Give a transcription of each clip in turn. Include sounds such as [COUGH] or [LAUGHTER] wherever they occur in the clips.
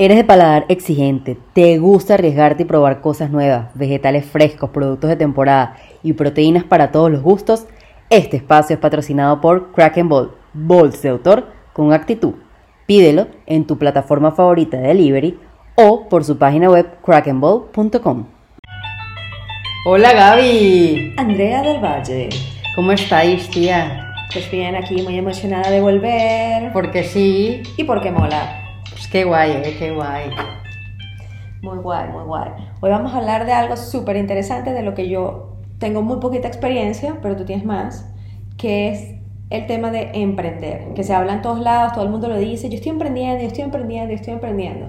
Eres de paladar exigente, te gusta arriesgarte y probar cosas nuevas, vegetales frescos, productos de temporada y proteínas para todos los gustos. Este espacio es patrocinado por Kraken Ball, Balls de autor con actitud. Pídelo en tu plataforma favorita de delivery o por su página web krakenball.com. Hola Gaby. Andrea del Valle. ¿Cómo estáis, tía? Pues bien, aquí muy emocionada de volver. Porque sí. Y porque mola. Pues qué guay, eh, qué guay. Muy guay, muy guay. Hoy vamos a hablar de algo súper interesante, de lo que yo tengo muy poquita experiencia, pero tú tienes más, que es el tema de emprender, que se habla en todos lados, todo el mundo lo dice, yo estoy emprendiendo, yo estoy emprendiendo, yo estoy emprendiendo.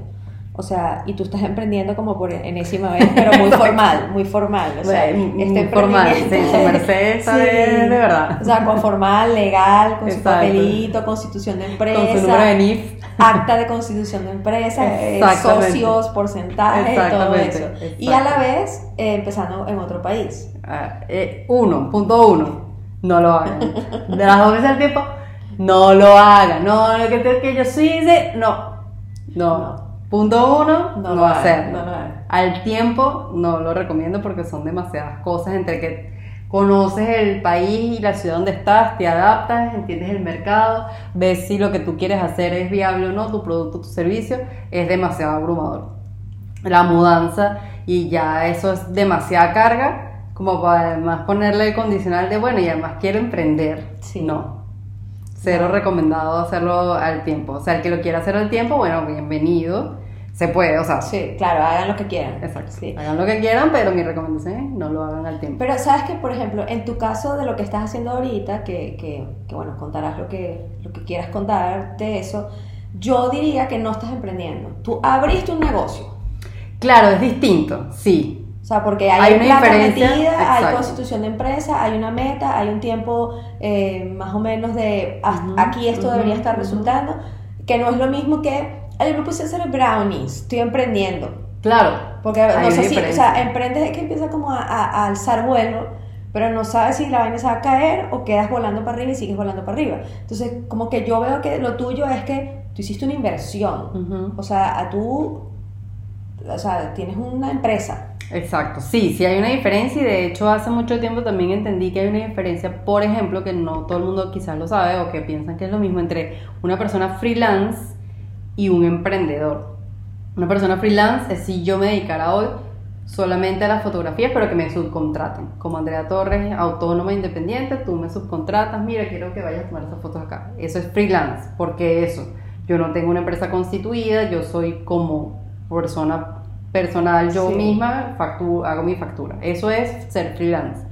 O sea, y tú estás emprendiendo como por enésima vez, pero muy [LAUGHS] formal, muy formal. O sea, este formal, sí, de, verdad. O sea, con formal, legal, con su papelito, constitución de empresa. Con su número de NIF. Acta de constitución de empresa, eh, socios, porcentaje, todo eso. Y a la vez, eh, empezando en otro país. Ah, eh, uno, punto uno, no lo hagan. De las dos veces al tiempo, no lo hagan. No, que, que yo sí de, no. no. no. Punto uno, no, lo hacer. Al tiempo no lo recomiendo porque son demasiadas cosas entre que conoces el país y la ciudad donde estás, te adaptas, entiendes el mercado, ves si lo que tú quieres hacer es viable o no, tu producto, tu servicio, es demasiado abrumador. La mudanza y ya eso es demasiada carga como para además ponerle el condicional de bueno y además quiero emprender. Sí. No, Cero recomendado hacerlo al tiempo. O sea, el que lo quiera hacer al tiempo, bueno, bienvenido. Se puede, o sea. Sí, claro, hagan lo que quieran. Exacto. Sí. Hagan lo que quieran, pero mi recomendación es no lo hagan al tiempo. Pero sabes que, por ejemplo, en tu caso de lo que estás haciendo ahorita, que, que, que bueno, contarás lo que, lo que quieras contar de eso, yo diría que no estás emprendiendo. Tú abriste un negocio. Claro, es distinto, sí. O sea, porque hay, una diferencia, metida, hay constitución de empresa, hay una meta, hay un tiempo eh, más o menos de aquí esto debería estar resultando, que no es lo mismo que el grupo puse hacer brownies, estoy emprendiendo. Claro. Porque no sé si, o sea, emprendes es que empieza como a, alzar vuelo, pero no sabes si la vaina se va a caer o quedas volando para arriba y sigues volando para arriba. Entonces, como que yo veo que lo tuyo es que tú hiciste una inversión. O sea, a tú, o sea, tienes una empresa Exacto, sí, sí hay una diferencia y de hecho hace mucho tiempo también entendí que hay una diferencia, por ejemplo, que no todo el mundo quizás lo sabe o que piensan que es lo mismo entre una persona freelance y un emprendedor. Una persona freelance es si yo me dedicara hoy solamente a las fotografías, pero que me subcontraten. Como Andrea Torres, autónoma, independiente, tú me subcontratas, mira, quiero que vayas a tomar esas fotos acá. Eso es freelance, porque eso, yo no tengo una empresa constituida, yo soy como persona personal, yo misma hago mi factura. Eso es ser freelance.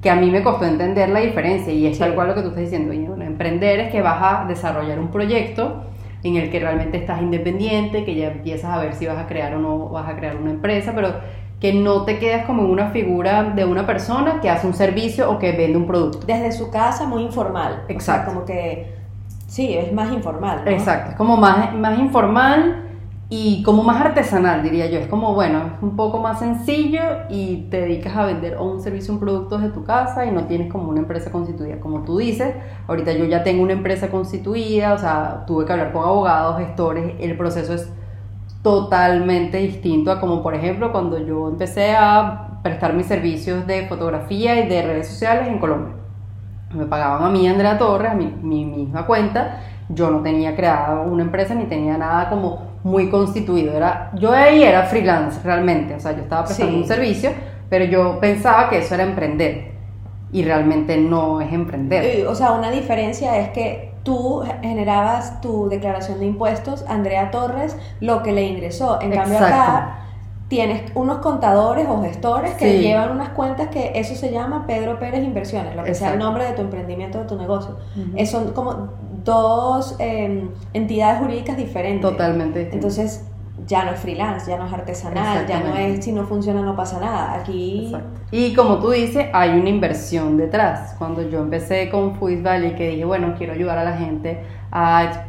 Que a mí me costó entender la diferencia y es tal cual lo que tú estás diciendo. emprender es que vas a desarrollar un proyecto en el que realmente estás independiente, que ya empiezas a ver si vas a crear o no vas a crear una empresa, pero que no te quedas como en una figura de una persona que hace un servicio o que vende un producto. Desde su casa, muy informal. Exacto. como que, sí, es más informal. Exacto, es como más, más informal y como más artesanal, diría yo. Es como, bueno, es un poco más sencillo y te dedicas a vender un servicio, un producto desde tu casa y no tienes como una empresa constituida. Como tú dices, ahorita yo ya tengo una empresa constituida, o sea, tuve que hablar con abogados, gestores, el proceso es totalmente distinto a como, por ejemplo, cuando yo empecé a prestar mis servicios de fotografía y de redes sociales en Colombia. Me pagaban a mí, Andrea Torres, a mi, mi misma cuenta. Yo no tenía creada una empresa ni tenía nada como muy constituido. Era, yo ahí era freelance realmente, o sea, yo estaba prestando un servicio, pero yo pensaba que eso era emprender y realmente no es emprender. O sea, una diferencia es que tú generabas tu declaración de impuestos, Andrea Torres, lo que le ingresó. En cambio acá tienes unos contadores o gestores que llevan unas cuentas que eso se llama Pedro Pérez Inversiones, lo que sea el nombre de tu emprendimiento, de tu negocio. Son como dos em, entidades jurídicas diferentes. Totalmente. Entonces, ya no es freelance, ya no es artesanal, ya no es si no funciona no pasa nada. Aquí. Y como tú dices, hay una inversión detrás. Cuando yo empecé con Fuis Valley, que dije, bueno, quiero ayudar a la gente a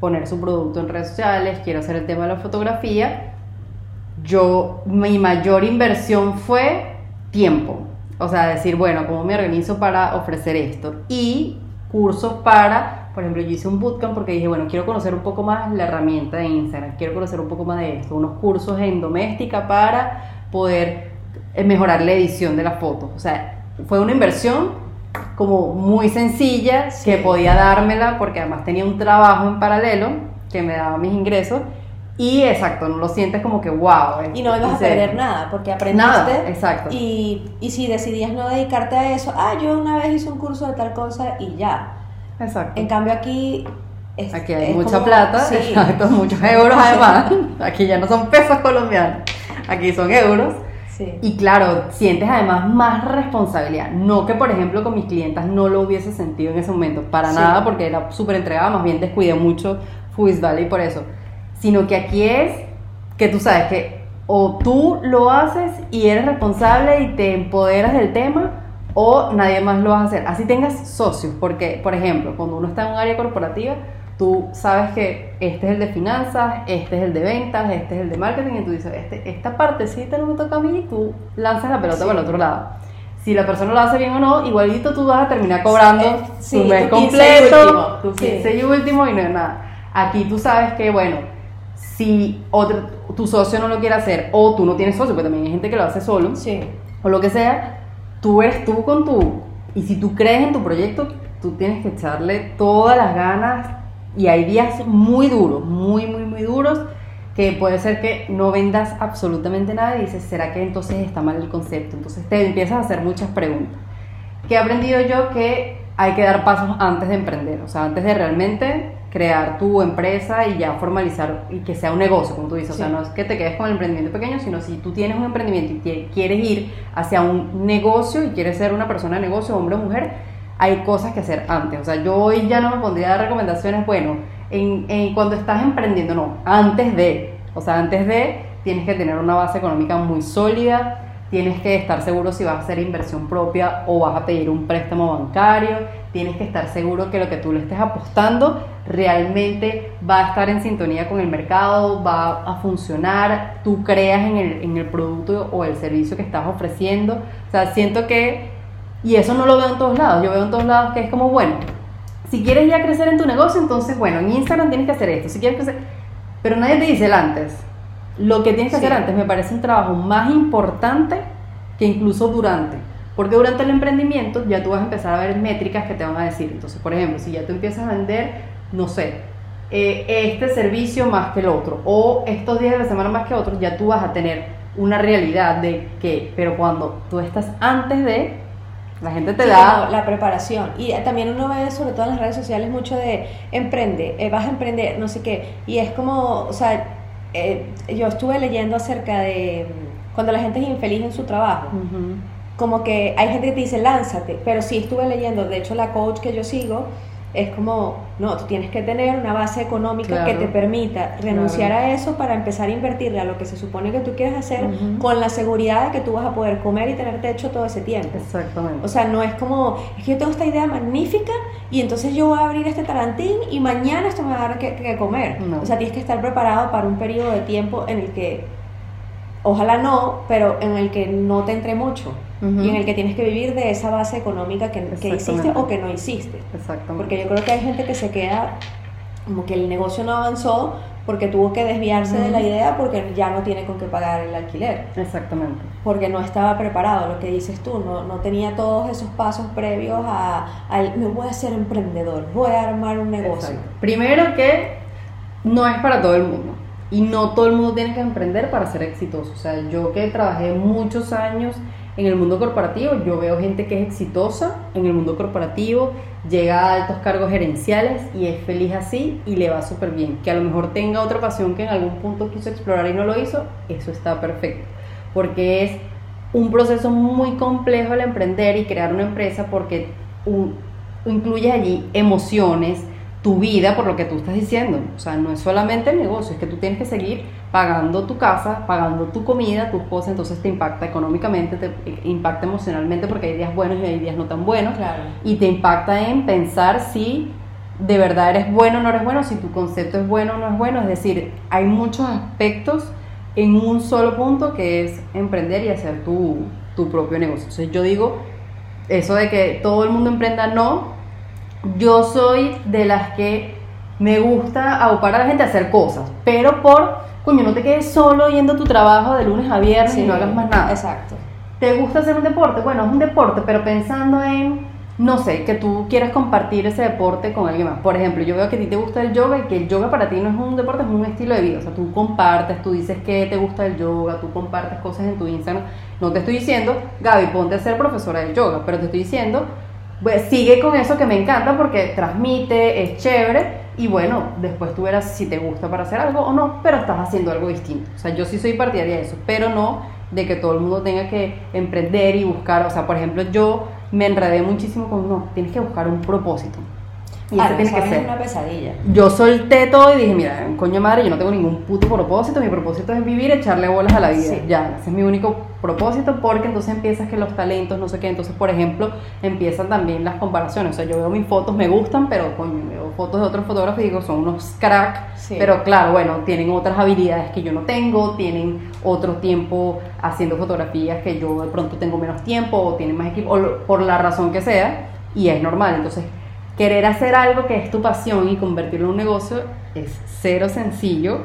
poner su producto en redes sociales, quiero hacer el tema de la fotografía, yo, mi mayor inversión fue tiempo. O sea, decir, bueno, ¿cómo me organizo para ofrecer esto? Y cursos para por ejemplo, yo hice un bootcamp porque dije, bueno, quiero conocer un poco más la herramienta de Instagram, quiero conocer un poco más de esto, unos cursos en doméstica para poder eh, mejorar la edición de las fotos. O sea, fue una inversión como muy sencilla que podía dármela porque además tenía un trabajo en paralelo que me daba mis ingresos y exacto, no lo sientes como que wow. Y no ibas a perder nada, porque aprendiste. Nada, exacto. Y, y si decidías no dedicarte a eso, ah, yo una vez hice un curso de tal cosa y ya. Exacto. En cambio aquí... aquí hay mucha plata, [LAUGHS] exacto, muchos euros además. Aquí ya no son pesos colombianos, aquí son euros. Sí. Y claro, sientes además más responsabilidad. No que, por ejemplo, con mis clientas no lo hubiese sentido en ese momento, para nada, porque era súper entregada, más bien descuidé mucho Fubis Valley por eso sino que aquí es que tú sabes que o tú lo haces y eres responsable y te empoderas del tema o nadie más lo va a hacer. Así tengas socios, porque, por ejemplo, cuando uno está en un área corporativa, tú sabes que este es el de finanzas, este es el de ventas, este es el de marketing, y tú dices, este, esta partecita no me toca a mí, y tú lanzas la pelota para el otro lado. Si la persona lo hace bien o no, igualito tú vas a terminar cobrando tu mes completo, tu 15 y último y no es nada. Aquí tú sabes que, bueno, si otro, tu socio no lo quiere hacer o tú no tienes socio, porque también hay gente que lo hace solo, o lo que sea, tú eres tú con tu... Y si tú crees en tu proyecto, tú tienes que echarle todas las ganas y hay días muy duros, muy, muy, muy duros, que puede ser que no vendas absolutamente nada y dices, ¿será que entonces está mal el concepto? Entonces te empiezas a hacer muchas preguntas. ¿Qué he aprendido yo? Que hay que dar pasos antes de emprender, o sea, antes de realmente crear tu empresa y ya formalizar y que sea un negocio, como tú dices. O sea, no es que te quedes con el emprendimiento pequeño, sino si tú tienes un emprendimiento y quieres ir hacia un negocio y quieres ser una persona de negocio, hombre o mujer, hay cosas que hacer antes. O sea, yo hoy ya no me pondría a dar recomendaciones, bueno, en, cuando estás emprendiendo, no, antes de. O sea, antes de tienes que tener una base económica muy sólida, tienes que estar seguro si vas a hacer inversión propia o vas a pedir un préstamo bancario, tienes que estar seguro que lo que tú le estés apostando realmente va a estar en sintonía con el mercado, va a funcionar, tú creas en el, en el producto o el servicio que estás ofreciendo. O sea, siento que, y eso no lo veo en todos lados, yo veo en todos lados que es como, bueno, si quieres ya crecer en tu negocio, entonces, bueno, en Instagram tienes que hacer esto, si quieres crecer, pero nadie te dice el antes. Lo que tienes que hacer antes me parece un trabajo más importante que incluso durante. Porque durante el emprendimiento ya tú vas a empezar a ver métricas que te van a decir. Entonces, por ejemplo, si ya tú empiezas a vender, no sé, eh, este servicio más que el otro, o estos días de la semana más que otros, ya tú vas a tener una realidad de que, pero cuando tú estás antes de, la gente te da... la preparación. Y también uno ve, sobre todo en las redes sociales, mucho de emprende, eh, vas a emprender, no sé qué. Y es como, o sea, eh, yo estuve leyendo acerca de mm, cuando la gente es infeliz en su trabajo como que hay gente que te dice lánzate, pero sí estuve leyendo, de hecho la coach que yo sigo es como, no, tú tienes que tener una base económica que te permita renunciar a eso para empezar a invertirle a lo que se supone que tú quieres hacer con la seguridad de que tú vas a poder comer y tener techo todo ese tiempo. Exactamente. O sea, no es como, es que yo tengo esta idea magnífica y entonces yo voy a abrir este tarantín y mañana esto me va a dar que, comer. O sea, tienes que estar preparado para un periodo de tiempo en el que, ojalá no, pero en el que no te entre mucho y en el que tienes que vivir de esa base económica que, que hiciste o que no hiciste. Exactamente. Porque yo creo que hay gente que se queda como que el negocio no avanzó porque tuvo que desviarse de la idea porque ya no tiene con qué pagar el alquiler. Exactamente. Porque no estaba preparado, lo que dices tú, no, no tenía todos esos pasos previos a, me voy a ser emprendedor, voy a armar un negocio. Primero que no es para todo el mundo y no todo el mundo tiene que emprender para ser exitoso. O sea, yo que trabajé muchos años en el mundo corporativo. Yo veo gente que es exitosa en el mundo corporativo, llega a altos cargos gerenciales y es feliz así y le va súper bien. Que a lo mejor tenga otra pasión que en algún punto quiso explorar y no lo hizo, eso está perfecto. Porque es un proceso muy complejo el emprender y crear una empresa porque incluye allí emociones, tu vida por lo que tú estás diciendo. O sea, no es solamente el negocio, es que tú tienes que seguir pagando tu casa, pagando tu comida, tu esposa, entonces te impacta económicamente, te impacta emocionalmente porque hay días buenos y hay días no tan buenos. Y te impacta en pensar si de verdad eres bueno o no eres bueno, si tu concepto es bueno o no es bueno. Es decir, hay muchos aspectos en un solo punto que es emprender y hacer tu, tu propio negocio. Entonces yo digo, eso de que todo el mundo emprenda, no, yo soy de las que me gusta aupar a la gente a hacer cosas, pero por, coño, no te quedes solo yendo a tu trabajo de lunes a viernes y no hagas más nada. Exacto. ¿Te gusta hacer un deporte? Bueno, es un deporte, pero pensando en, no sé, que tú quieras compartir ese deporte con alguien más. Por ejemplo, yo veo que a ti te gusta el yoga y que el yoga para ti no es un deporte, es un estilo de vida. O sea, tú compartes, tú dices que te gusta el yoga, tú compartes cosas en tu Instagram. No te estoy diciendo, Gaby, ponte a ser profesora de yoga, pero te estoy diciendo, pues, sigue con eso que me encanta porque transmite, es chévere y bueno, después tú verás si te gusta para hacer algo o no, pero estás haciendo algo distinto. O sea, yo sí soy partidaria de eso, pero no de que todo el mundo tenga que emprender y buscar, o sea, por ejemplo, yo me enredé muchísimo con, no, tienes que buscar un propósito. Y eso tiene que ser. una pesadilla. Yo solté todo y dije, mira, coño madre, yo no tengo ningún puto propósito, mi propósito es vivir, echarle bolas a la vida. Ya, ese es mi único propósito porque entonces empiezas que los talentos, no sé qué, entonces por ejemplo, empiezan también las comparaciones. O sea, yo veo mis fotos, me gustan, pero coño, veo fotos de otros fotógrafos y digo, son unos crack, pero claro, bueno, tienen otras habilidades que yo no tengo, tienen otro tiempo haciendo fotografías que yo de pronto tengo menos tiempo o tienen más equipo, o por la razón que sea, y es normal. Entonces, querer hacer algo que es tu pasión y convertirlo en un negocio es cero sencillo,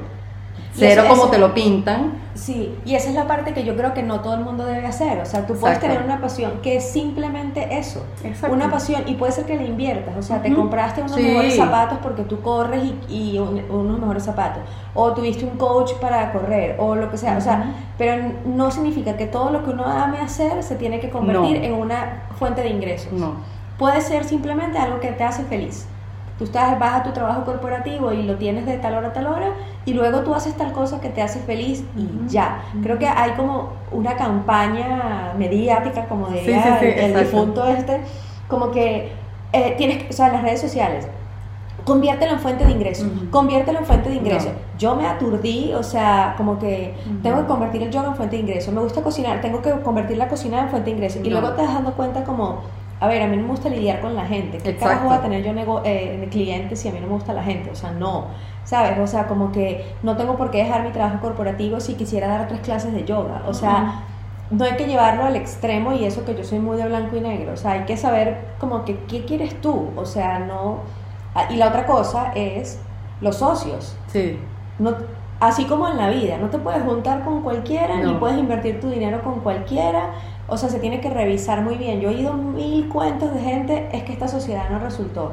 cero como te lo pintan. Sí, y esa es la parte que yo creo que no todo el mundo debe hacer. O sea, tú puedes tener una pasión que es simplemente eso, una pasión, y puede ser que le inviertas. O sea, te compraste unos mejores zapatos porque tú corres y, unos mejores zapatos, o tuviste un coach para correr, o lo que sea. O sea, pero no significa que todo lo que uno ame hacer se tiene que convertir en una fuente de ingresos. No Puede ser simplemente algo que te hace feliz. Tú estás, vas a tu trabajo corporativo y lo tienes de tal hora a tal hora y luego tú haces tal cosa que te hace feliz y ya. Creo que hay como una campaña mediática, como diría el, difunto este, como que eh, tienes, o sea, las redes sociales, conviértelo en fuente de ingreso, conviértelo en fuente de ingreso. Yo me aturdí, o sea, como que tengo que convertir el yoga en fuente de ingreso, me gusta cocinar, tengo que convertir la cocina en fuente de ingreso. Y luego te das dando cuenta como a ver, a mí no me gusta lidiar con la gente. ¿Qué carajo voy a tener yo eh, clientes si a mí no me gusta la gente? O sea, no. ¿Sabes? O sea, como que no tengo por qué dejar mi trabajo corporativo si quisiera dar tres clases de yoga. O sea, no hay que llevarlo al extremo y eso que yo soy muy de blanco y negro. O sea, hay que saber como que qué quieres tú. O sea, no... Ah, y la otra cosa es los socios. Sí. No, así como en la vida, no te puedes juntar con cualquiera, ni puedes invertir tu dinero con cualquiera o sea, se tiene que revisar muy bien. Yo he oído mil cuentos de gente, es que esta sociedad no resultó.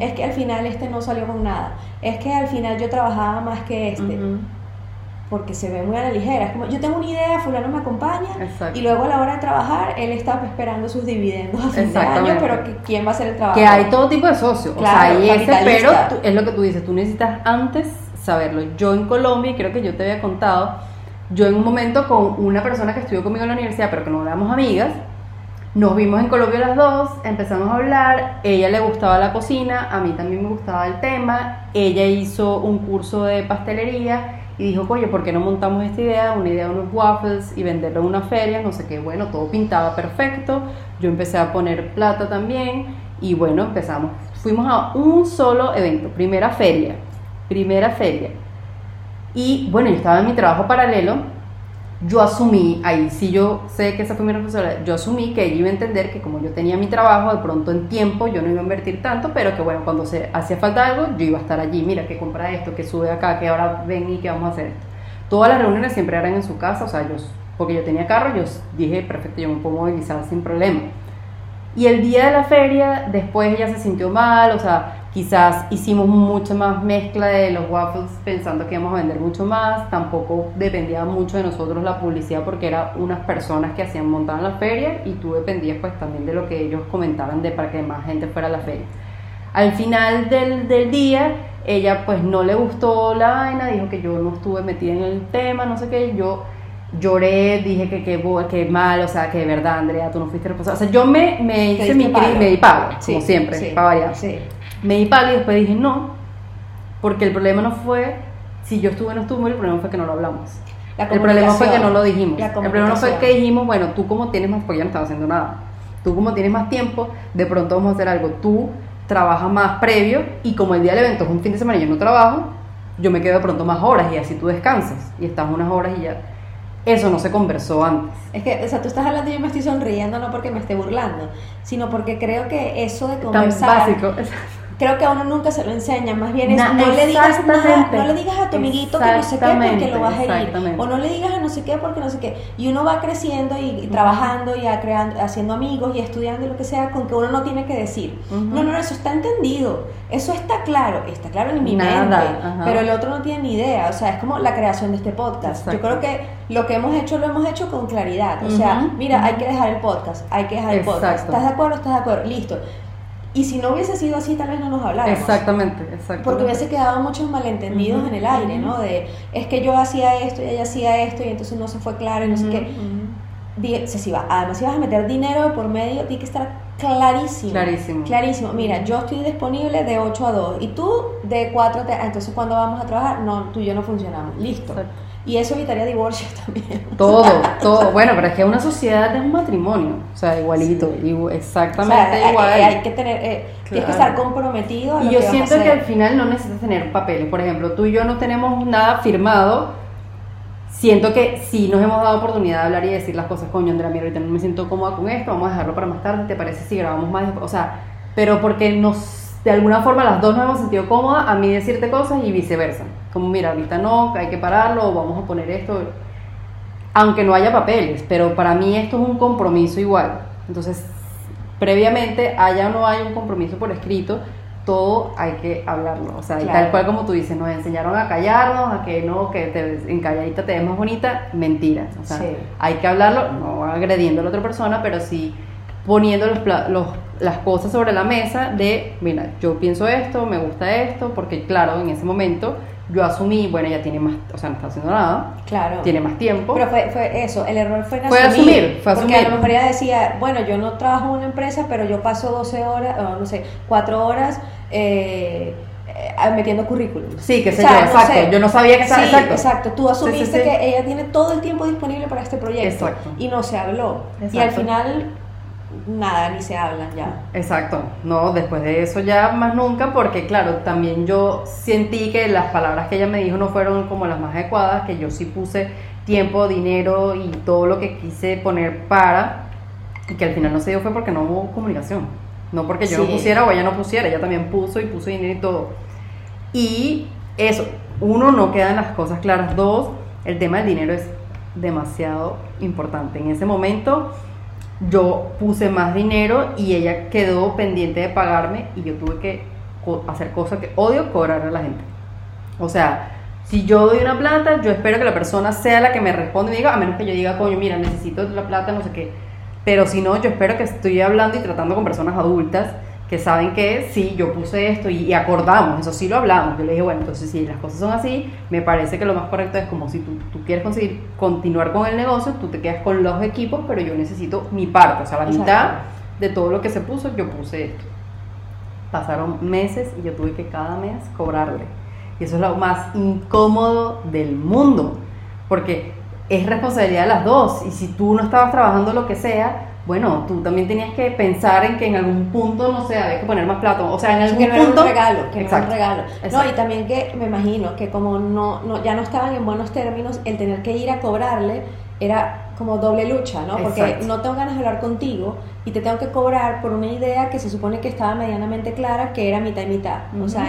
Es que al final este no salió con nada. Es que al final yo trabajaba más que este. Porque se ve muy a la ligera. Es como, yo tengo una idea, fulano me acompaña. Y luego a la hora de trabajar, él está esperando sus dividendos a fin de año, pero ¿quién va a hacer el trabajo? Que hay todo tipo de socios. Claro, o sea, ese, pero es lo que tú dices, tú necesitas antes saberlo. Yo en Colombia, y creo que yo te había contado, yo en un momento con una persona que estudió conmigo en la universidad, pero que no éramos amigas, nos vimos en Colombia las dos, empezamos a hablar, ella le gustaba la cocina, a mí también me gustaba el tema, ella hizo un curso de pastelería y dijo, oye, ¿por qué no montamos esta idea, una idea de unos waffles y venderlo en una feria? No sé qué, bueno, todo pintaba perfecto, yo empecé a poner plata también y bueno, empezamos, fuimos a un solo evento, primera feria, primera feria y bueno, yo estaba en mi trabajo paralelo, yo asumí, ahí sí yo sé que esa fue mi responsabilidad, yo asumí que ella iba a entender que como yo tenía mi trabajo, de pronto en tiempo yo no iba a invertir tanto, pero que bueno, cuando se hacía falta algo, yo iba a estar allí, mira, que compra esto, que sube acá, que ahora ven y que vamos a hacer esto. Todas las reuniones siempre eran en su casa, o sea, yo, porque yo tenía carro, yo dije, perfecto, yo me puedo movilizar sin problema. Y el día de la feria, después ella se sintió mal, o sea, Quizás hicimos mucha más mezcla de los waffles pensando que íbamos a vender mucho más. Tampoco dependía mucho de nosotros la publicidad porque eran unas personas que hacían montar la feria y tú dependías pues también de lo que ellos comentaban de para que más gente fuera a la feria. Al final del, del día, ella pues no le gustó la vaina, dijo que yo no estuve metida en el tema, no sé qué. Yo lloré, dije que qué mal, o sea, que de verdad, Andrea, tú no fuiste responsable. O sea, yo me, me hice mi me di pago, como siempre, sí, para variar. Sí me di palo y después dije no, porque el problema no fue si yo estuve o no estuve, el problema fue que no lo hablamos. el problema fue que no lo dijimos. El problema fue que dijimos, bueno, tú como tienes más, pues ya no estaba haciendo nada. Tú como tienes más tiempo, de pronto vamos a hacer algo. Tú trabajas más previo y como el día del evento es un fin de semana y yo no trabajo, yo me quedo de pronto más horas y así tú descansas y estás unas horas y ya. eso no se conversó antes. Es que, o sea, tú estás hablando y yo me estoy sonriendo no porque me esté burlando, sino porque creo que eso de conversar... Tan básico [LAUGHS] creo que a uno nunca se lo enseña, más bien es no le digas nada, no le digas a tu amiguito que no sé qué porque lo vas a herir, o no le digas a no sé qué porque no sé qué, y uno va creciendo y, trabajando y creando, haciendo amigos y estudiando y lo que sea con que uno no tiene que decir, no, no, eso está entendido, eso está claro, está claro en mi mente, pero el otro no tiene ni idea, o sea, es como la creación de este podcast, yo creo que lo que hemos hecho lo hemos hecho con claridad, o sea, mira, hay que dejar el podcast, hay que dejar el podcast, ¿estás de acuerdo? ¿Estás de acuerdo? Listo y si no hubiese sido así, tal vez no nos habláramos. Exactamente, exactamente. Porque hubiese quedado muchos malentendidos en el aire, ¿no? De, es que yo hacía esto y ella hacía esto y entonces no se fue claro y no sé qué. se iba. Además, si vas a meter dinero por medio, tiene que estar clarísimo. Clarísimo. Clarísimo. Mira, yo estoy disponible de 8 a 2 y tú de 4 a 3. Entonces, cuando vamos a trabajar? No, tú y yo no funcionamos. Listo. Y eso evitaría divorcio [LAUGHS] también. Todo, todo. Bueno, pero es que una sociedad es un matrimonio. O sea, igualito, exactamente igual. Hay, que tener, eh, tienes que estar comprometido. y yo siento que al final no necesitas tener papeles. Por ejemplo, tú y yo no tenemos nada firmado. Siento que sí nos hemos dado oportunidad de hablar y decir las cosas, coño, Andrea, mira, ahorita no me siento cómoda con esto, vamos a dejarlo para más tarde, ¿te parece si grabamos más? O sea, pero porque nos de alguna forma las dos nos hemos sentido cómodas a mí decirte cosas y viceversa. Como, mira, ahorita no, hay que pararlo, vamos a poner esto. Aunque no haya papeles, pero para mí esto es un compromiso igual. Entonces, previamente, haya o no haya un compromiso por escrito, todo hay que hablarlo. O sea, tal cual como tú dices, nos enseñaron a callarnos, a que no, que te, en calladita te ves más bonita, mentira. O sea, hay que hablarlo, no agrediendo a la otra persona, pero sí poniendo los, los las cosas sobre la mesa de, mira, yo pienso esto, me gusta esto, porque claro, en ese momento yo asumí, bueno, ella tiene más, o sea, no está haciendo nada, claro. tiene más tiempo. Pero fue, fue eso, el error fue en fue asumir, fue asumir. Porque a lo mejor ella decía, bueno, yo no trabajo en una empresa, pero yo paso 12 horas, o no sé, 4 horas eh, eh, metiendo currículum. Sí, que sé yo, exacto. yo no sabía que estaba, sí, exacto. Tú asumiste que ella tiene todo el tiempo disponible para este proyecto. Exacto. Y no se habló. Y al final nada, ni se hablan ya. Exacto, no, después de eso ya más nunca, porque claro, también yo sentí que las palabras que ella me dijo no fueron como las más adecuadas, que yo sí puse tiempo, dinero y todo lo que quise poner para, y que al final no se dio fue porque no hubo comunicación, no porque yo no pusiera o ella no pusiera, ella también puso y puso dinero y todo. Y eso, uno, no quedan las cosas claras, dos, el tema del dinero es demasiado importante. En ese momento yo puse más dinero y ella quedó pendiente de pagarme y yo tuve que hacer cosas que odio cobrar a la gente. O sea, si yo doy una plata, yo espero que la persona sea la que me responda y diga, a menos que yo diga, coño, mira, necesito la plata, no sé qué. Pero si no, yo espero que estoy hablando y tratando con personas adultas que saben que sí, yo puse esto y, acordamos, eso sí lo hablamos. Yo le dije, bueno, entonces si las cosas son así, me parece que lo más correcto es como si tú, tú quieres conseguir continuar con el negocio, tú te quedas con los equipos, pero yo necesito mi parte, o sea, la mitad de todo lo que se puso, yo puse esto. Pasaron meses y yo tuve que cada mes cobrarle. Y eso es lo más incómodo del mundo, porque es responsabilidad de las dos. Y si tú no estabas trabajando lo que sea, bueno, tú también tenías que pensar en que en algún punto, no sé, había que poner más plato. O sea, en algún que no punto. Era un regalo, que no era un regalo. No, y también que me imagino que como no, no, ya no estaban en buenos términos, el tener que ir a cobrarle era como doble lucha, ¿no? Porque no tengo ganas de hablar contigo y te tengo que cobrar por una idea que se supone que estaba medianamente clara, que era mitad y mitad. O sea,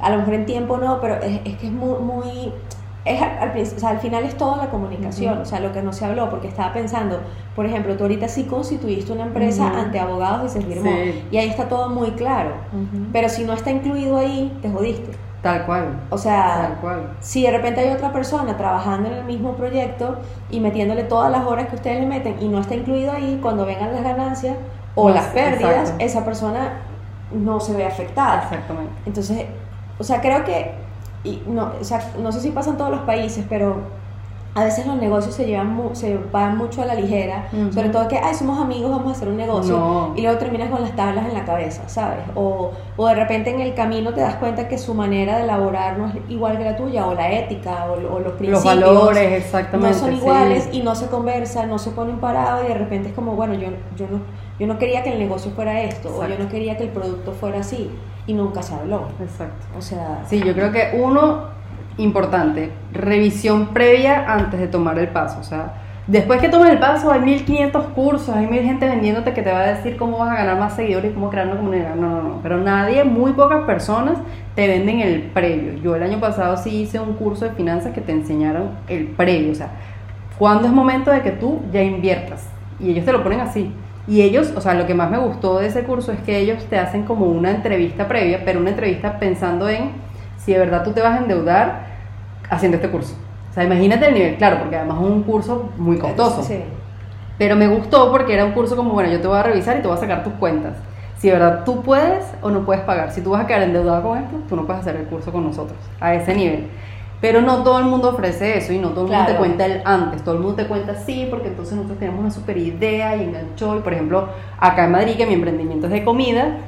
a lo mejor en tiempo no, pero es, es que es muy, muy es al, o sea, al final es toda la comunicación, o sea, lo que no se habló, porque estaba pensando, por ejemplo, tú ahorita sí constituiste una empresa ante abogados y se firmó, y ahí está todo muy claro, pero si no está incluido ahí, te jodiste. Tal cual. O sea, si de repente hay otra persona trabajando en el mismo proyecto y metiéndole todas las horas que ustedes le meten y no está incluido ahí, cuando vengan las ganancias o las pérdidas, esa persona no se ve afectada. Exactamente. Entonces, o sea, creo que y no, o sea, no sé si pasa en todos los países, pero a veces los negocios se llevan se van mucho a la ligera, sobre todo que, ay, somos amigos, vamos a hacer un negocio, y luego terminas con las tablas en la cabeza, ¿sabes? O, o, de repente en el camino te das cuenta que su manera de elaborar no es igual que la tuya, o la ética, o, los principios. Los valores, exactamente. No son iguales y no se conversan, no se ponen parados, y de repente es como, bueno, yo, yo, no, yo no quería que el negocio fuera esto, o yo no quería que el producto fuera así y nunca se habló. Exacto. O sea... Sí, yo creo que uno, importante, revisión previa antes de tomar el paso. O sea, después que tomes el paso hay 1500 cursos, hay mil gente vendiéndote que te va a decir cómo vas a ganar más seguidores y cómo crear una comunidad. No, no, no. Pero nadie, muy pocas personas te venden el previo. Yo el año pasado sí hice un curso de finanzas que te enseñaron el previo. O sea, cuándo es momento de que tú ya inviertas. Y ellos te lo ponen así. Y ellos, o sea, lo que más me gustó de ese curso es que ellos te hacen como una entrevista previa, pero una entrevista pensando en si de verdad tú te vas a endeudar haciendo este curso. O sea, imagínate el nivel, claro, porque además es un curso muy costoso. Sí. Pero me gustó porque era un curso como, bueno, yo te voy a revisar y te voy a sacar tus cuentas. Si de verdad tú puedes o no puedes pagar. Si tú vas a quedar endeudado con esto, tú no puedes hacer el curso con nosotros, a ese nivel. Pero no todo el mundo ofrece eso y no todo el mundo te cuenta el antes. Todo el mundo te cuenta sí, porque entonces nosotros tenemos una super idea y enganchó. Y por ejemplo, acá en Madrid, que mi emprendimiento es de comida,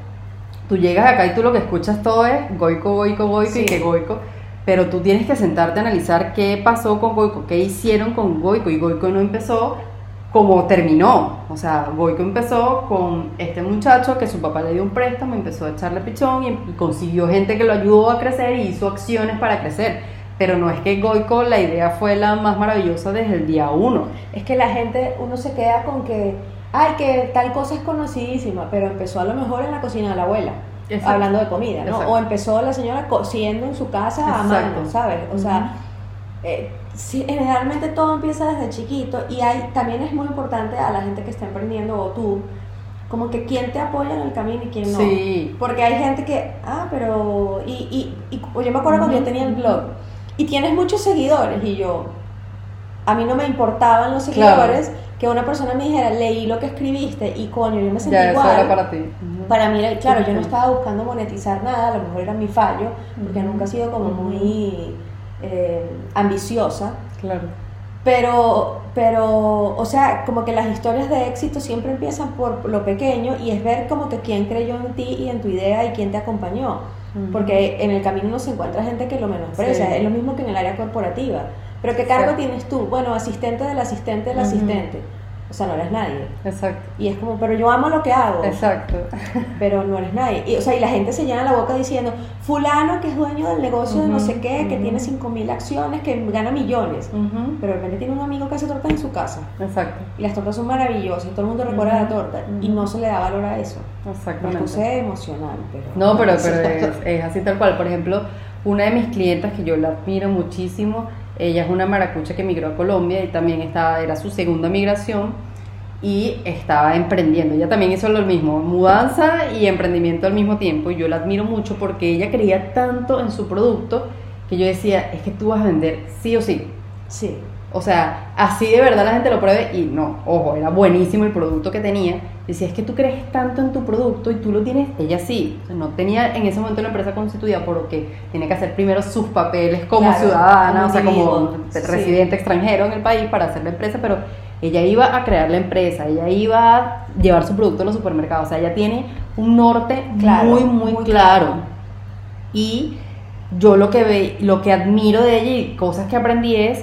tú llegas acá y tú lo que escuchas todo es goico, goico, goico y que goico. Pero tú tienes que sentarte a analizar qué pasó con Goico, qué hicieron con Goico. Y Goico no empezó como terminó. O sea, Goico empezó con este muchacho que su papá le dio un préstamo, empezó a echarle pichón y consiguió gente que lo ayudó a crecer y hizo acciones para crecer pero no es que Goico la idea fue la más maravillosa desde el día uno. Es que la gente, uno se queda con que, ay, que tal cosa es conocidísima, pero empezó a lo mejor en la cocina de la abuela. Hablando de comida, ¿no? O empezó la señora cociendo en su casa a mano, ¿sabes? O sea, eh, generalmente todo empieza desde chiquito y hay, también es muy importante a la gente que está emprendiendo o tú, como que quién te apoya en el camino y quién no. Sí. Porque hay gente que, ah, pero. Y, y, y yo me acuerdo cuando yo tenía el blog y tienes muchos seguidores. Y yo, a mí no me importaban los seguidores, que una persona me dijera, leí lo que escribiste y coño, yo me sentí ya, igual. Eso era para ti. Para mí, claro, yo no estaba buscando monetizar nada, a lo mejor era mi fallo, porque nunca he sido como muy eh, ambiciosa. Claro. Pero, pero, o sea, como que las historias de éxito siempre empiezan por lo pequeño y es ver como que quién creyó en ti y en tu idea y quién te acompañó. Porque en el camino no se encuentra gente que lo menosprecia, es lo mismo que en el área corporativa. Pero ¿qué cargo tienes tú? Bueno, asistente del asistente del asistente. O sea, no eres nadie. Exacto. Y es como, pero yo amo lo que hago. Exacto. Pero no eres nadie. Y, o sea, y la gente se llena la boca diciendo, fulano que es dueño del negocio de no sé qué, que tiene 5.000 acciones, que gana millones. Pero de repente tiene un amigo que hace tortas en su casa. Exacto. Y las tortas son maravillosas y todo el mundo recuerda la torta. Y no se le da valor a eso. Exactamente. Me puse emocional. Pero no, pero, pero [LAUGHS] es, es así tal cual. Por ejemplo, una de mis clientas que yo la admiro muchísimo ella es una maracucha que migró a Colombia y también estaba, era su segunda migración y estaba emprendiendo. Ella también hizo lo mismo, mudanza y emprendimiento al mismo tiempo. Y yo la admiro mucho porque ella creía tanto en su producto que yo decía, es que tú vas a vender sí o sí. Sí. O sea, así de verdad la gente lo pruebe y no, ojo, era buenísimo el producto que tenía. Decía, es que tú crees tanto en tu producto y tú lo tienes, ella sí, no tenía en ese momento la empresa constituida por lo que tiene que hacer primero sus papeles como ciudadana, o sea, como residente extranjero en el país para hacer la empresa, pero ella iba a crear la empresa, ella iba a llevar su producto a los supermercados, o sea, ella tiene un norte muy, muy, claro. Y yo lo que ve, lo que admiro de ella y cosas que aprendí es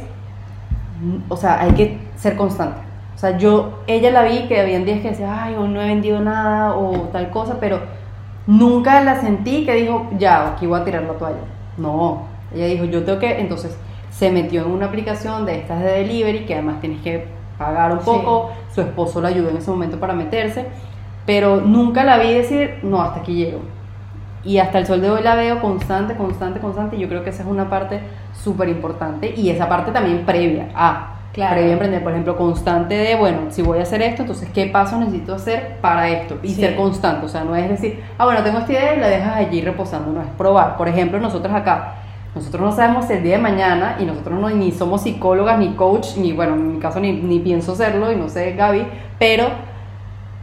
o sea, hay que ser constante. O sea, yo, ella la vi que habían días que decía, ay, hoy no he vendido nada o tal cosa, pero nunca la sentí que dijo, ya, aquí voy a tirar la toalla. No, ella dijo, yo tengo que, entonces se metió en una aplicación de estas de delivery que además tienes que pagar un poco, su esposo la ayudó en ese momento para meterse, pero nunca la vi decir, no, hasta aquí llego. Y hasta el sol de hoy la veo constante, constante, constante, y yo creo que esa es una parte súper importante y esa parte también previa a Claro. Previa emprender, por ejemplo, constante de, bueno, si voy a hacer esto, entonces, ¿qué paso necesito hacer para esto? Y ser constante, o sea, no es decir, ah, bueno, tengo esta idea y la dejas allí reposando, no es probar. Por ejemplo, nosotros acá, nosotros no sabemos el día de mañana y nosotros no, ni somos psicólogas, ni coach, ni, bueno, en mi caso ni, ni pienso serlo, y no sé, Gaby, pero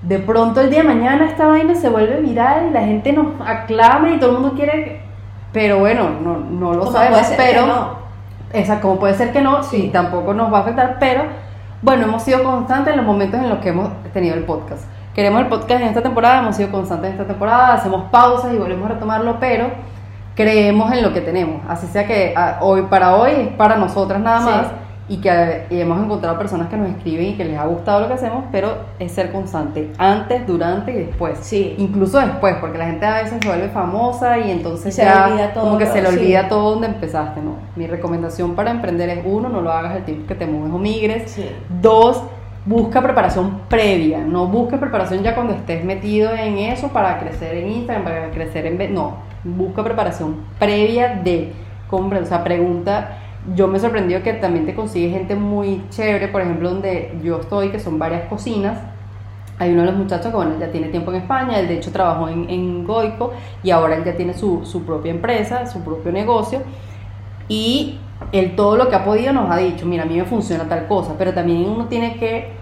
de pronto el día de mañana esta vaina se vuelve viral y la gente nos aclama y todo el mundo quiere pero bueno, no, no lo sabemos, pero... No? Exacto, como puede ser que no, sí. tampoco nos va a afectar, pero bueno, hemos sido constantes en los momentos en los que hemos tenido el podcast. Queremos el podcast en esta temporada, hemos sido constantes en esta temporada, hacemos pausas y volvemos a retomarlo, pero creemos en lo que tenemos. Así sea que ah, hoy para hoy es para nosotras nada más y que hemos encontrado personas que nos escriben y que les ha gustado lo que hacemos, pero es ser constante, antes, durante y después. Sí. Incluso después, porque la gente a veces se vuelve famosa y entonces se ya olvida todo como que se le sí. olvida todo donde empezaste, ¿no? Mi recomendación para emprender es uno, no lo hagas el tiempo que te mueves o migres. Sí. Dos, busca preparación previa, no busques preparación ya cuando estés metido en eso para crecer en Instagram, para crecer en... No, busca preparación previa de o sea, pregunta. Yo me he sorprendido que también te consigues gente muy chévere, por ejemplo, donde yo estoy, que son varias cocinas. Hay uno de los muchachos que bueno, ya tiene tiempo en España, él de hecho trabajó en, en Goico y ahora él ya tiene su, su propia empresa, su propio negocio. Y él todo lo que ha podido nos ha dicho, mira, a mí me funciona tal cosa, pero también uno tiene que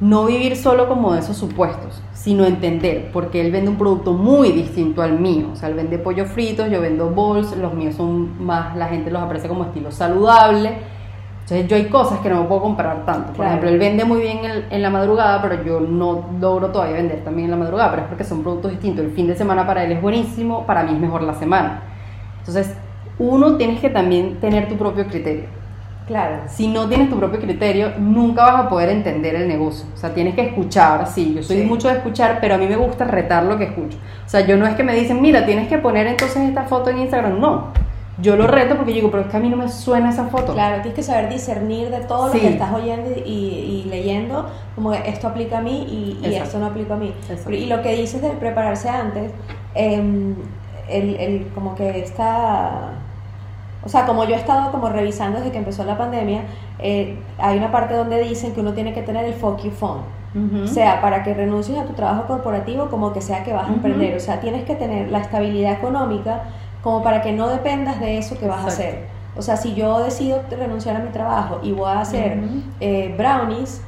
no vivir solo como de esos supuestos, sino entender, porque él vende un producto muy distinto al mío. O sea, él vende pollo fritos, yo vendo bowls, los míos son más, la gente los aprecia como estilo saludable. Entonces yo hay cosas que no puedo comprar tanto. Por Claro. ejemplo, él vende muy bien en, en la madrugada, pero yo no logro todavía vender también en la madrugada, pero es porque son productos distintos. El fin de semana para él es buenísimo, para mí es mejor la semana. Entonces, uno tienes que también tener tu propio criterio. Claro. Si no tienes tu propio criterio, nunca vas a poder entender el negocio. O sea, tienes que escuchar, sí, yo soy Sí. mucho de escuchar, pero a mí me gusta retar lo que escucho. O sea, yo no es que me dicen, mira, tienes que poner entonces esta foto en Instagram, no. Yo lo reto porque yo digo, pero es que a mí no me suena esa foto. Claro, tienes que saber discernir de todo lo Sí. que estás oyendo y, y leyendo, como esto aplica a mí y, y esto no aplica a mí. Exacto. Y lo que dices de prepararse antes, em, el, el- como que está... O sea, como yo he estado como revisando desde que empezó la pandemia, eh, hay una parte donde dicen que uno tiene que tener el fuck you. Ujú. O sea, para que renuncies a tu trabajo corporativo, como que sea que vas a emprender. O sea, tienes que tener la estabilidad económica como para que no dependas de eso que vas a hacer. O sea, si yo decido renunciar a mi trabajo y voy a hacer eh, brownies,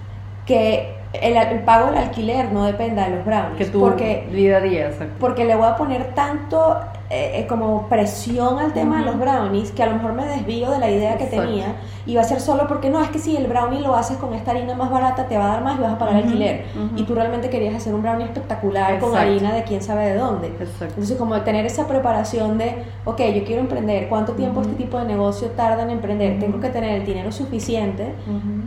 que el, el pago del alquiler no dependa de los brownies. que tu porque, día a día, exacto. porque le voy a poner tanto eh, eh, como presión al tema de los brownies que a lo mejor me desvío de la idea que Exacto. tenía y va a ser solo porque no, es que si el brownie lo haces con esta harina más barata te va a dar más y vas a pagar Ujú, alquiler. Y tú realmente querías hacer un brownie espectacular con harina de quién sabe de dónde. Exacto. Entonces, como tener esa preparación de, ok, yo quiero emprender, ¿cuánto tiempo este tipo de negocio tarda en emprender? Tengo que tener el dinero suficiente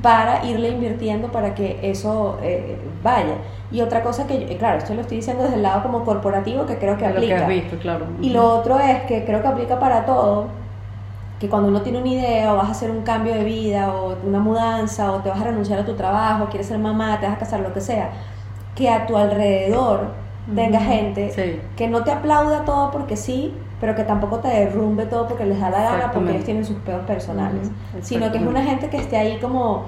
para irle invirtiendo para que eso eh, vaya. Y otra cosa que, yo- eh, claro, esto lo estoy diciendo desde el lado como corporativo que creo que aplica. has visto, claro. Y lo otro es que creo que aplica para todo, que cuando uno tiene una idea o vas a hacer un cambio de vida o una mudanza o te vas a renunciar a tu trabajo, quieres ser mamá, te vas a casar, lo que sea, que a tu alrededor tenga gente Sí. que no te aplauda todo porque sí, pero que tampoco te derrumbe todo porque les da la gana porque ellos tienen sus peos personales, Ujú. sino que es una gente que esté ahí como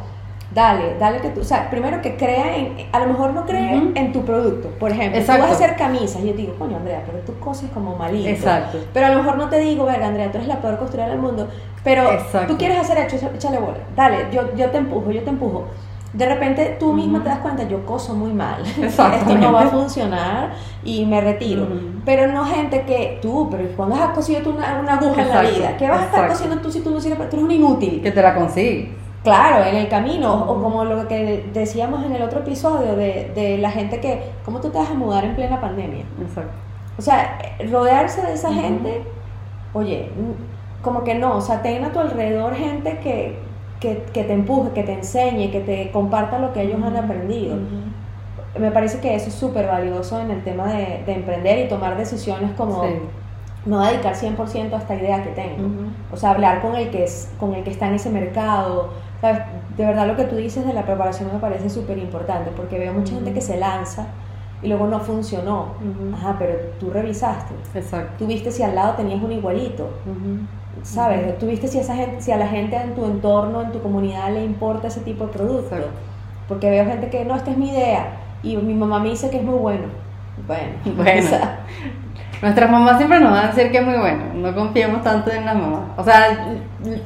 dale, dale que tú, o sea, primero que crea en, a lo mejor no cree en tu producto, por ejemplo, Exacto. tú vas a hacer camisas, y yo te digo, coño Andrea, pero tú coses como malito. Exacto. Pero a lo mejor no te digo, verga, Andrea, tú eres la peor costurera del mundo. Pero Exacto. tú quieres hacer hecho, échale bola. Dale, yo, yo te empujo, yo te empujo. De repente tú misma te das cuenta, yo coso muy mal. [LAUGHS] Esto no va a funcionar y me retiro. Pero no gente que tú, pero ¿cuándo has cosido tú una, una aguja en la vida? ¿Qué vas a estar cosiendo tú si tú no sirves? Tú eres un inútil. Que te la consigues. Claro, en el camino, o como lo que decíamos en el otro episodio de, de la gente que, ¿cómo tú te vas a mudar en plena pandemia? Exacto. O sea, rodearse de esa gente, oye, como que no, o sea, ten a tu alrededor gente que, que, que te empuje, que te enseñe, que te comparta lo que ellos han aprendido. Me parece que eso es súper valioso en el tema de, de emprender y tomar decisiones como Sí. No dedicar 100% a esta idea que tengo. Ujú. O sea, hablar con el que es, con el que está en ese mercado. ¿sabes? De verdad lo que tú dices de la preparación me parece súper importante porque veo mucha gente que se lanza y luego no funcionó. Ajá, pero tú revisaste. Exacto. Tú viste si al lado tenías un igualito. ¿Sabes? Tú viste si, esa gente, si a la gente en tu entorno, en tu comunidad le importa ese tipo de producto. Exacto. Porque veo gente que no, esta es mi idea. Y mi mamá me dice que es muy bueno. Bueno, Bueno. [LAUGHS] o sea, Nuestras mamás siempre nos van a decir que es muy bueno, no confiemos tanto en las mamás. O sea,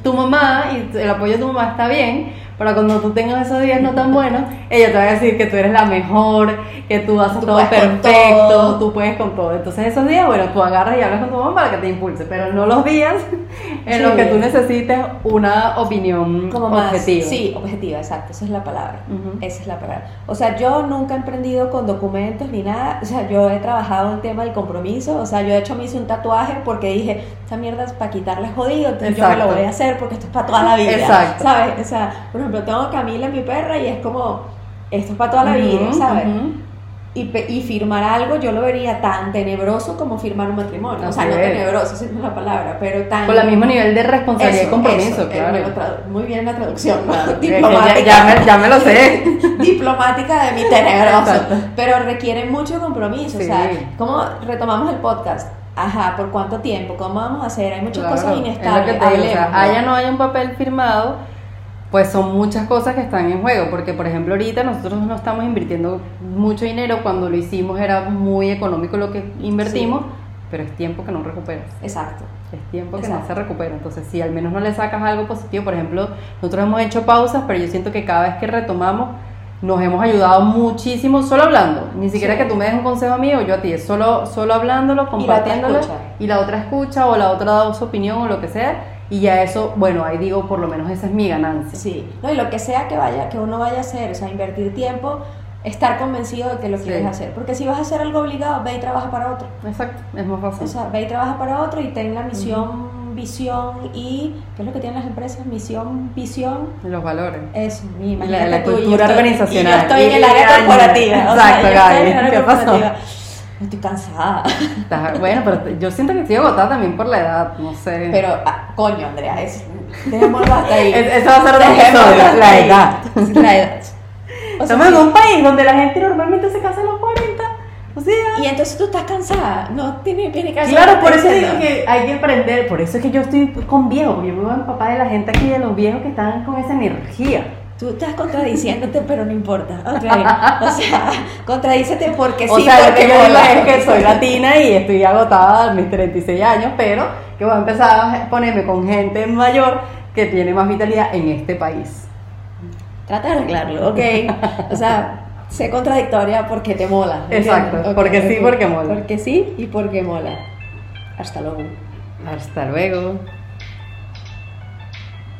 tu mamá y el apoyo de tu mamá está bien, pero cuando tú tengas esos días no tan buenos, ella te va a decir que tú eres la mejor, que tú haces Tú todo perfecto, todo. tú puedes con todo. Entonces esos días, bueno, tú agarras y hablas con tu mamá para que te impulse, pero no los días [LAUGHS] en Sí. los que tú necesites una opinión como más. objetiva. Sí, objetiva, exacto, esa es la palabra. Ujú. Esa es la palabra. O sea, yo nunca he emprendido con documentos ni nada. O sea, yo he trabajado el tema del compromiso. O sea, yo de hecho me hice un tatuaje porque dije, esta mierda es para quitarle jodido, entonces yo me lo voy a hacer porque esto es para toda la vida. Exacto. ¿Sabes? O sea, por ejemplo, tengo a Camila, mi perra, y es como, esto es para toda la vida, ¿sabes? y, y, firmar algo yo lo vería tan tenebroso como firmar un matrimonio. o sea, no tenebroso, esa es la palabra, pero tan... Con el mismo nivel de responsabilidad y compromiso, claro. muy bien la traducción, [LAUGHS] diplomática. Ya, ya, me, lo sé. [LAUGHS] diplomática de mi tenebroso. Pero requiere mucho compromiso, o sea, ¿cómo retomamos el podcast? Ajá, ¿por cuánto tiempo? ¿Cómo vamos a hacer? Hay muchas cosas inestables. haya no haya un papel firmado pues son muchas cosas que están en juego, porque por ejemplo ahorita nosotros no estamos invirtiendo mucho dinero, cuando lo hicimos era muy económico lo que invertimos, pero es tiempo que no recuperas. Exacto. Es tiempo que no se recupera, entonces si al menos no le sacas algo positivo, por ejemplo, nosotros hemos hecho pausas, pero yo siento que cada vez que retomamos nos hemos ayudado muchísimo solo hablando, ni siquiera que tú me des un consejo mío o yo a ti, es solo, solo hablándolo, compartiéndolo y la otra escucha o la otra da su opinión o lo que sea y ya eso, bueno, ahí digo, por lo menos esa es mi ganancia. Sí, no, y lo que sea que vaya, que uno vaya a hacer, o sea, invertir tiempo, estar convencido de que lo quieres hacer. Porque si vas a hacer algo obligado, ve y trabaja para otro. Exacto, es más fácil. O sea, ve y trabaja para otro y ten la misión, visión y. ¿Qué es lo que tienen las empresas? Misión, visión. Los valores. Es mi La, la cultura organizacional. Y yo estoy en el área corporativa. Exacto, Gaby. ¿Qué pasó? Estoy cansada. bueno, pero yo siento que estoy agotada también por la edad, no sé. Pero, ah, coño, Andrea, es, dejémoslo hasta ahí. [LAUGHS] eso va a ser otro episodio, la edad. La edad. Estamos en un país donde la gente normalmente se casa a los 40. O sea, y entonces tú estás cansada, no tiene, tiene que Claro, por eso digo que hay que emprender, por eso es que yo estoy con viejos, porque yo me voy a papá de la gente aquí, de los viejos que están con esa energía. Tú estás contradiciéndote, [LAUGHS] pero no importa. Okay. O sea, contradícete porque sí. O sea, lo que yo digo es que soy latina y estoy agotada a mis 36 años, pero que voy a empezar a ponerme con gente mayor que tiene más vitalidad en este país. Trata de arreglarlo, ok. O sea, sé contradictoria porque te mola. Exacto, porque sí, porque mola. Porque sí y porque mola. Hasta luego. Hasta luego.